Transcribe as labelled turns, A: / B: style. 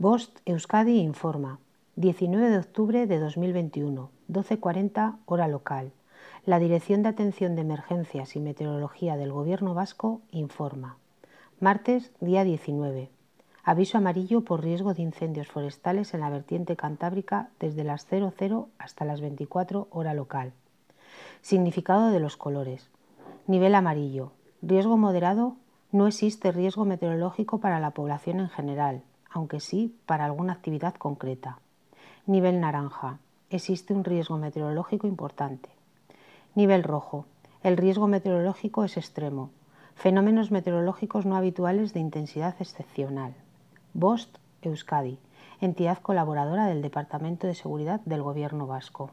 A: Bost Euskadi informa. 19 de octubre de 2021, 12.40 hora local. La Dirección de Atención de Emergencias y Meteorología del Gobierno Vasco informa. Martes, día 19. Aviso amarillo por riesgo de incendios forestales en la vertiente cantábrica desde las 00 hasta las 24 hora local. Significado de los colores. Nivel amarillo. Riesgo moderado. No existe riesgo meteorológico para la población en general, aunque sí para alguna actividad concreta. Nivel naranja. Existe un riesgo meteorológico importante. Nivel rojo. El riesgo meteorológico es extremo. Fenómenos meteorológicos no habituales de intensidad excepcional. BOST Euskadi, entidad colaboradora del Departamento de Seguridad del Gobierno Vasco.